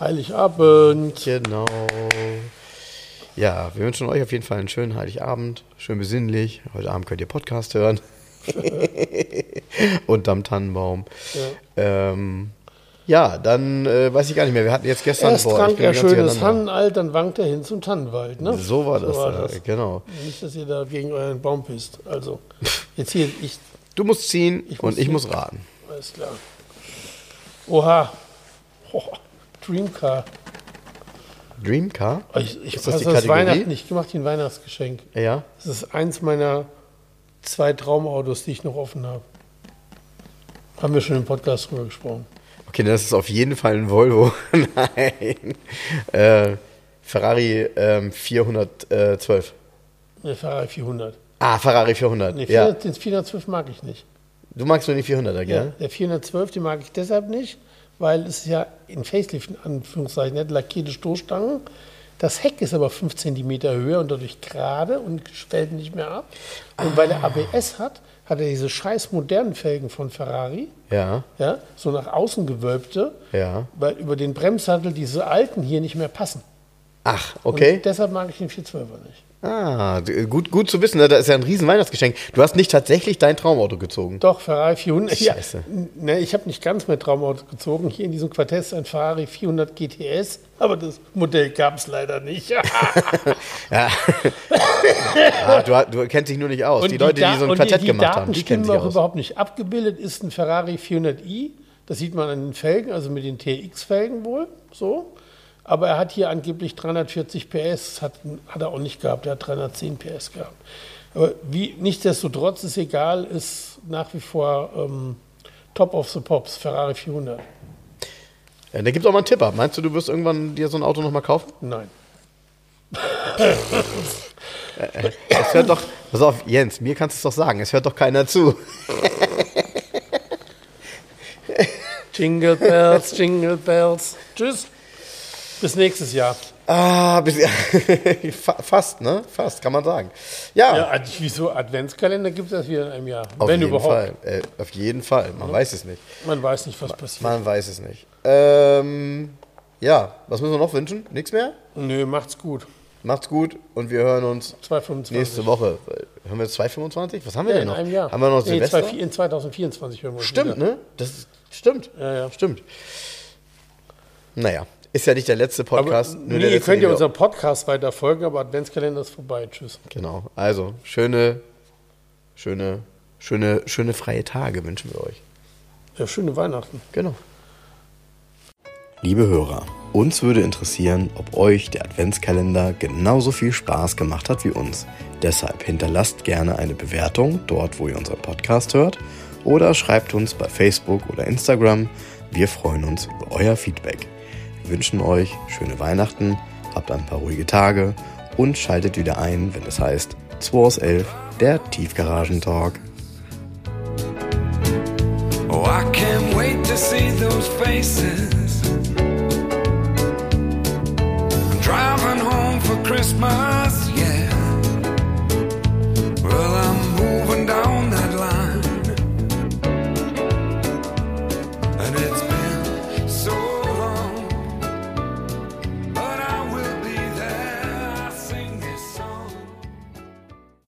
Heiligabend. Genau. Ja, wir wünschen euch auf jeden Fall einen schönen Heiligabend. Schön besinnlich. Heute Abend könnt ihr Podcast hören. Unterm Tannenbaum. Ja, ähm, ja dann äh, weiß ich gar nicht mehr. Wir hatten jetzt gestern Erst boah, trank er schönes Tannenalt, dann wankt er hin zum Tannenwald. Ne? So war das, so war das. genau. Nicht, dass ihr da gegen euren Baum pisst. Also, jetzt hier, ich. Du musst ziehen ich und ich muss raten. Alles klar. Oha. Oh, Dreamcar. Dreamcar? Ich, ich ist das, das Weihnachten. Ich mache dir ein Weihnachtsgeschenk. Ja. Das ist eins meiner zwei Traumautos, die ich noch offen habe. Haben wir schon im Podcast drüber gesprochen. Okay, das ist auf jeden Fall ein Volvo. Nein. Äh, Ferrari ähm, 412. Ne, Ferrari 400. Ah, Ferrari 400. Nee, 400, ja. den 412 mag ich nicht. Du magst nur den 400er, gell? Ja, der 412, den mag ich deshalb nicht, weil es ja in Facelift, in Anführungszeichen, hat lackierte Stoßstangen. Das Heck ist aber 5 cm höher und dadurch gerade und fällt nicht mehr ab. Und ah. weil er ABS hat, hat er diese scheiß modernen Felgen von Ferrari. Ja. Ja, so nach außen gewölbte. Ja. Weil über den Bremssattel diese alten hier nicht mehr passen. Ach, okay. Und deshalb mag ich den 412er nicht. Ah, gut, gut zu wissen, ne? das ist ja ein riesen Weihnachtsgeschenk. Du hast nicht tatsächlich dein Traumauto gezogen. Doch, Ferrari 400. Scheiße. Ja, ne, ich habe nicht ganz mein Traumauto gezogen. Hier in diesem Quartett ist ein Ferrari 400 GTS, aber das Modell gab es leider nicht. ja. ah, du, du, kennst dich nur nicht aus. Die, die Leute, die so ein Quartett die, die gemacht haben, die kennen sich auch aus. überhaupt nicht abgebildet. Ist ein Ferrari 400i. Das sieht man an den Felgen, also mit den TX-Felgen wohl. So. Aber er hat hier angeblich 340 PS, hat, hat er auch nicht gehabt, er hat 310 PS gehabt. Aber wie, nichtsdestotrotz ist egal, ist nach wie vor ähm, Top of the Pops, Ferrari 400. Ja, da gibt es auch mal einen Tipp ab. Meinst du, du wirst irgendwann dir so ein Auto nochmal kaufen? Nein. es hört doch, pass auf, Jens, mir kannst du es doch sagen, es hört doch keiner zu. Jingle Bells, Jingle Bells. Tschüss. Bis nächstes Jahr. Ah, bis, fast, ne? Fast, kann man sagen. Ja. ja wieso Adventskalender gibt es erst wieder in einem Jahr? Auf Wenn jeden überhaupt. Fall. Äh, auf jeden Fall. Man ja. weiß es nicht. Man weiß nicht, was passiert. Man weiß es nicht. Ähm, ja, was müssen wir noch wünschen? Nichts mehr? Nö, macht's gut. Macht's gut und wir hören uns 225. nächste Woche. Hören wir 225? Was haben wir ja, denn noch? In einem Jahr. Haben wir noch nee, Silvester? In 2024 hören wir uns Stimmt, wieder. ne? Das stimmt. Ja, ja. Stimmt. Naja, ist ja nicht der letzte Podcast. Aber, nee, ihr könnt ja unseren Podcast weiter folgen, aber Adventskalender ist vorbei. Tschüss. Genau. Also, schöne, schöne, schöne, schöne freie Tage wünschen wir euch. Ja, schöne Weihnachten. Genau. Liebe Hörer, uns würde interessieren, ob euch der Adventskalender genauso viel Spaß gemacht hat wie uns. Deshalb hinterlasst gerne eine Bewertung dort, wo ihr unseren Podcast hört oder schreibt uns bei Facebook oder Instagram. Wir freuen uns über euer Feedback wünschen euch schöne Weihnachten, habt ein paar ruhige Tage und schaltet wieder ein, wenn es heißt 2 aus 11, der Tiefgaragentalk. Oh, I can't wait to see those faces.